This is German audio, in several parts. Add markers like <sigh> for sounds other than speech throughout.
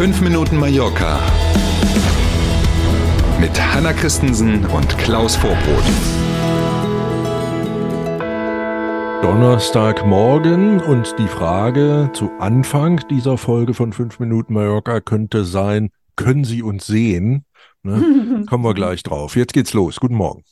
5 Minuten Mallorca mit Hanna Christensen und Klaus Vorbrot. Donnerstagmorgen und die Frage zu Anfang dieser Folge von 5 Minuten Mallorca könnte sein, können Sie uns sehen? Ne? <laughs> Kommen wir gleich drauf. Jetzt geht's los. Guten Morgen.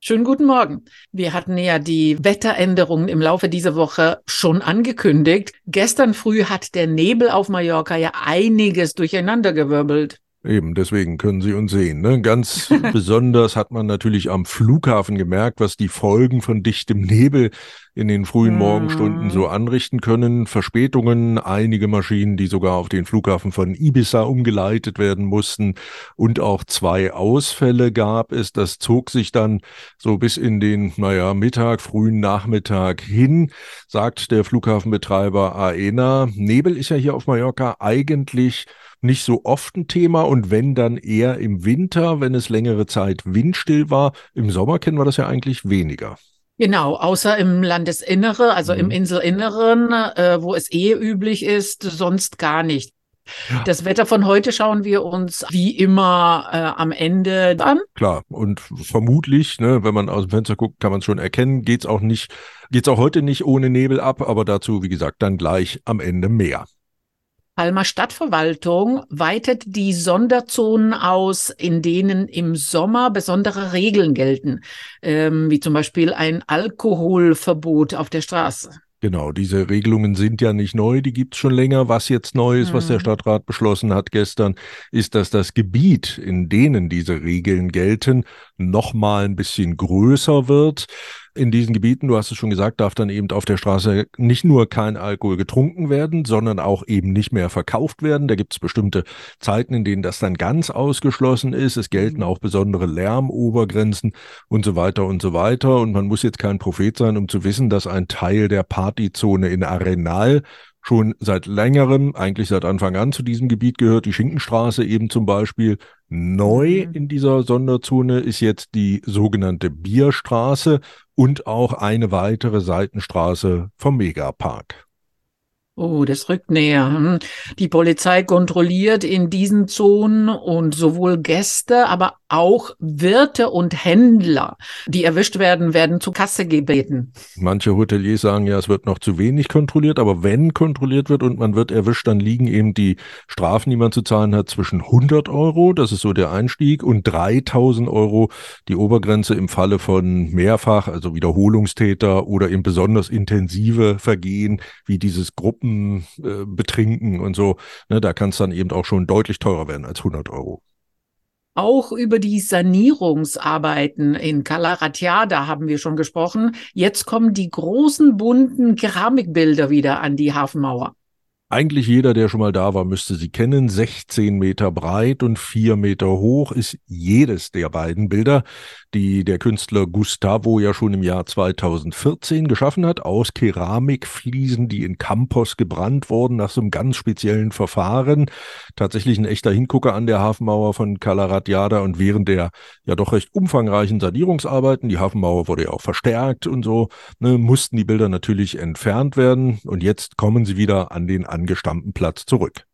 Schönen guten Morgen. Wir hatten ja die Wetteränderungen im Laufe dieser Woche schon angekündigt. Gestern früh hat der Nebel auf Mallorca ja einiges durcheinandergewirbelt. Eben, deswegen können Sie uns sehen. Ne? Ganz <laughs> besonders hat man natürlich am Flughafen gemerkt, was die Folgen von dichtem Nebel in den frühen mhm. Morgenstunden so anrichten können. Verspätungen, einige Maschinen, die sogar auf den Flughafen von Ibiza umgeleitet werden mussten und auch zwei Ausfälle gab es. Das zog sich dann so bis in den, naja, Mittag, frühen Nachmittag hin, sagt der Flughafenbetreiber AENA. Nebel ist ja hier auf Mallorca eigentlich nicht so oft ein Thema und wenn dann eher im Winter, wenn es längere Zeit windstill war. Im Sommer kennen wir das ja eigentlich weniger. Genau, außer im Landesinnere, also mhm. im Inselinneren, äh, wo es eh üblich ist, sonst gar nicht. Ja. Das Wetter von heute schauen wir uns wie immer äh, am Ende an. Klar, und vermutlich, ne, wenn man aus dem Fenster guckt, kann man es schon erkennen, geht's auch nicht, geht's auch heute nicht ohne Nebel ab, aber dazu, wie gesagt, dann gleich am Ende mehr. Palmer Stadtverwaltung weitet die Sonderzonen aus, in denen im Sommer besondere Regeln gelten, ähm, wie zum Beispiel ein Alkoholverbot auf der Straße. Genau, diese Regelungen sind ja nicht neu, die gibt es schon länger. Was jetzt neu ist, mhm. was der mhm. Stadtrat beschlossen hat gestern, ist, dass das Gebiet, in denen diese Regeln gelten, noch mal ein bisschen größer wird in diesen Gebieten, du hast es schon gesagt, darf dann eben auf der Straße nicht nur kein Alkohol getrunken werden, sondern auch eben nicht mehr verkauft werden. Da gibt es bestimmte Zeiten, in denen das dann ganz ausgeschlossen ist. Es gelten mhm. auch besondere Lärmobergrenzen und so weiter und so weiter. Und man muss jetzt kein Prophet sein, um zu wissen, dass ein Teil der Partyzone in Arenal schon seit längerem, eigentlich seit Anfang an zu diesem Gebiet gehört, die Schinkenstraße eben zum Beispiel. Neu mhm. in dieser Sonderzone ist jetzt die sogenannte Bierstraße und auch eine weitere Seitenstraße vom Megapark. Oh, das rückt näher. Hm. Die Polizei kontrolliert in diesen Zonen und sowohl Gäste, aber auch Wirte und Händler, die erwischt werden, werden zur Kasse gebeten. Manche Hoteliers sagen ja, es wird noch zu wenig kontrolliert, aber wenn kontrolliert wird und man wird erwischt, dann liegen eben die Strafen, die man zu zahlen hat, zwischen 100 Euro, das ist so der Einstieg, und 3000 Euro die Obergrenze im Falle von mehrfach, also Wiederholungstäter oder eben besonders intensive Vergehen wie dieses Gruppenbetrinken äh, und so. Ne, da kann es dann eben auch schon deutlich teurer werden als 100 Euro. Auch über die Sanierungsarbeiten in Calaratiada haben wir schon gesprochen. Jetzt kommen die großen bunten Keramikbilder wieder an die Hafenmauer. Eigentlich jeder, der schon mal da war, müsste sie kennen. 16 Meter breit und 4 Meter hoch ist jedes der beiden Bilder, die der Künstler Gustavo ja schon im Jahr 2014 geschaffen hat, aus Keramikfliesen, die in Campos gebrannt wurden, nach so einem ganz speziellen Verfahren. Tatsächlich ein echter Hingucker an der Hafenmauer von Calaratiada und während der ja doch recht umfangreichen Sanierungsarbeiten, die Hafenmauer wurde ja auch verstärkt und so, ne, mussten die Bilder natürlich entfernt werden und jetzt kommen sie wieder an den angestammten Platz zurück.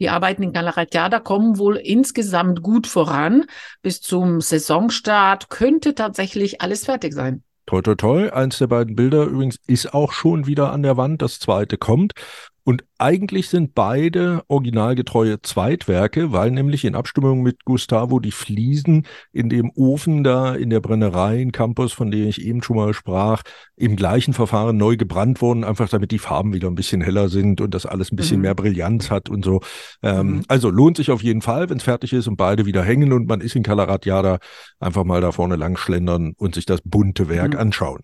Die Arbeiten in Calaratiada kommen wohl insgesamt gut voran. Bis zum Saisonstart könnte tatsächlich alles fertig sein. Toi, toi, toi. Eins der beiden Bilder übrigens ist auch schon wieder an der Wand. Das zweite kommt. Und eigentlich sind beide originalgetreue Zweitwerke, weil nämlich in Abstimmung mit Gustavo die Fliesen in dem Ofen da in der Brennerei in Campus, von der ich eben schon mal sprach, im gleichen Verfahren neu gebrannt wurden, einfach damit die Farben wieder ein bisschen heller sind und das alles ein bisschen mhm. mehr Brillanz hat und so. Ähm, mhm. Also lohnt sich auf jeden Fall, wenn es fertig ist und beide wieder hängen und man ist in Calaratiada, einfach mal da vorne lang schlendern und sich das bunte Werk mhm. anschauen.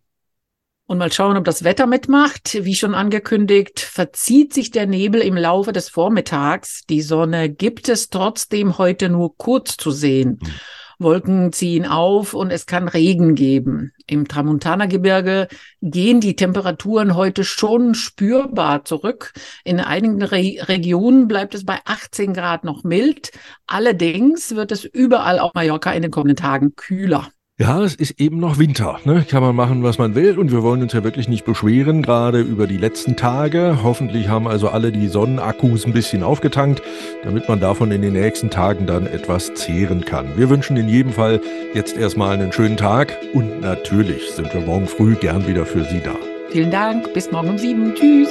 Und mal schauen, ob das Wetter mitmacht. Wie schon angekündigt, verzieht sich der Nebel im Laufe des Vormittags. Die Sonne gibt es trotzdem heute nur kurz zu sehen. Mhm. Wolken ziehen auf und es kann Regen geben. Im Tramontana-Gebirge gehen die Temperaturen heute schon spürbar zurück. In einigen Re Regionen bleibt es bei 18 Grad noch mild. Allerdings wird es überall auf Mallorca in den kommenden Tagen kühler. Ja, es ist eben noch Winter. Ne? Kann man machen, was man will. Und wir wollen uns ja wirklich nicht beschweren, gerade über die letzten Tage. Hoffentlich haben also alle die Sonnenakkus ein bisschen aufgetankt, damit man davon in den nächsten Tagen dann etwas zehren kann. Wir wünschen in jedem Fall jetzt erstmal einen schönen Tag. Und natürlich sind wir morgen früh gern wieder für Sie da. Vielen Dank. Bis morgen um sieben. Tschüss.